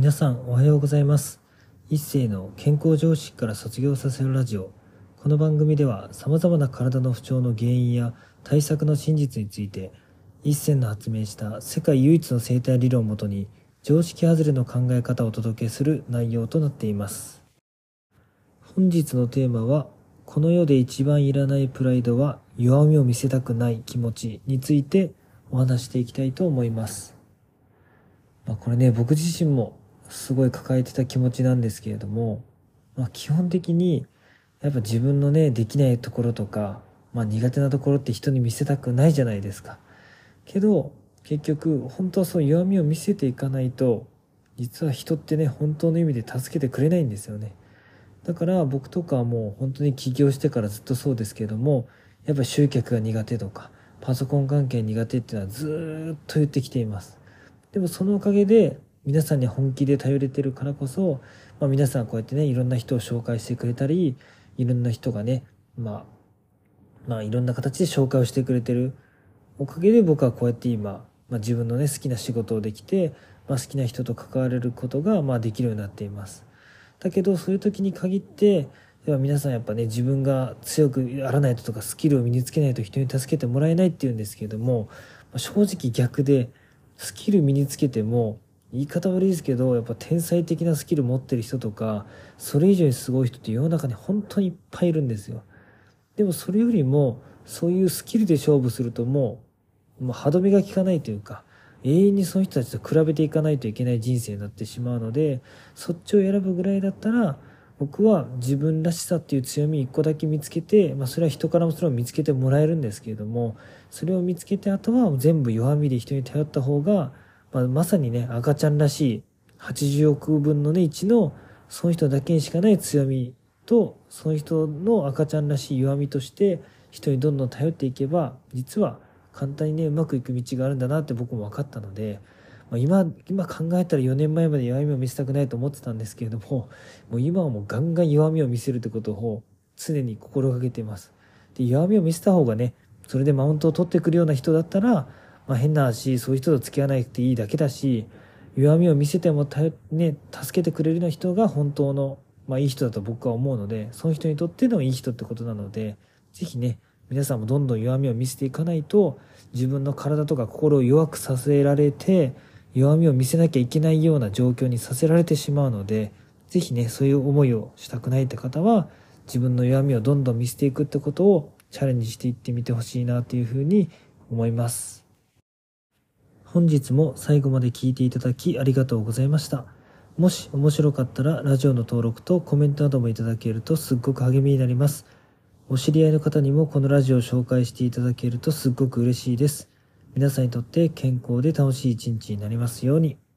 皆さんおはようございます。一世の健康常識から卒業させるラジオ。この番組では様々な体の不調の原因や対策の真実について一世の発明した世界唯一の生態理論をもとに常識外れの考え方をお届けする内容となっています。本日のテーマはこの世で一番いらないプライドは弱みを見せたくない気持ちについてお話していきたいと思います。まあ、これね、僕自身もすごい抱えてた気持ちなんですけれども、まあ、基本的にやっぱ自分のね、できないところとか、まあ、苦手なところって人に見せたくないじゃないですか。けど、結局、本当はそう弱みを見せていかないと、実は人ってね、本当の意味で助けてくれないんですよね。だから僕とかはもう本当に起業してからずっとそうですけれども、やっぱ集客が苦手とか、パソコン関係苦手っていうのはずっと言ってきています。でもそのおかげで皆さんに本気で頼れてるからこそ、まあ、皆さんこうやってね、いろんな人を紹介してくれたり、いろんな人がね、まあ、まあいろんな形で紹介をしてくれてるおかげで僕はこうやって今、まあ、自分のね、好きな仕事をできて、まあ、好きな人と関われることが、まあ、できるようになっています。だけど、そういう時に限って、では皆さんやっぱね、自分が強くやらないととか、スキルを身につけないと人に助けてもらえないって言うんですけれども、正直逆で、スキル身につけても、言い方悪いですけど、やっぱ天才的なスキル持ってる人とか、それ以上にすごい人って世の中に本当にいっぱいいるんですよ。でもそれよりも、そういうスキルで勝負するともう、もう歯止めが効かないというか、永遠にその人たちと比べていかないといけない人生になってしまうので、そっちを選ぶぐらいだったら、僕は自分らしさっていう強み一個だけ見つけて、まあ、それは人からもそれを見つけてもらえるんですけれどもそれを見つけてあとは全部弱みで人に頼った方が、まあ、まさにね赤ちゃんらしい80億分のね1のその人だけにしかない強みとその人の赤ちゃんらしい弱みとして人にどんどん頼っていけば実は簡単にねうまくいく道があるんだなって僕も分かったので。まあ、今、今考えたら4年前まで弱みを見せたくないと思ってたんですけれども、もう今はもうガンガン弱みを見せるってことを常に心がけています。で、弱みを見せた方がね、それでマウントを取ってくるような人だったら、まあ、変な話、そういう人と付き合わなくていいだけだし、弱みを見せてもね、助けてくれるような人が本当の、まあ、いい人だと僕は思うので、その人にとってのいい人ってことなので、ぜひね、皆さんもどんどん弱みを見せていかないと、自分の体とか心を弱くさせられて、弱みを見せなきゃいけないような状況にさせられてしまうので、ぜひね、そういう思いをしたくないって方は、自分の弱みをどんどん見せていくってことをチャレンジしていってみてほしいなというふうに思います。本日も最後まで聞いていただきありがとうございました。もし面白かったらラジオの登録とコメントなどもいただけるとすっごく励みになります。お知り合いの方にもこのラジオを紹介していただけるとすっごく嬉しいです。皆さんにとって健康で楽しい一日になりますように。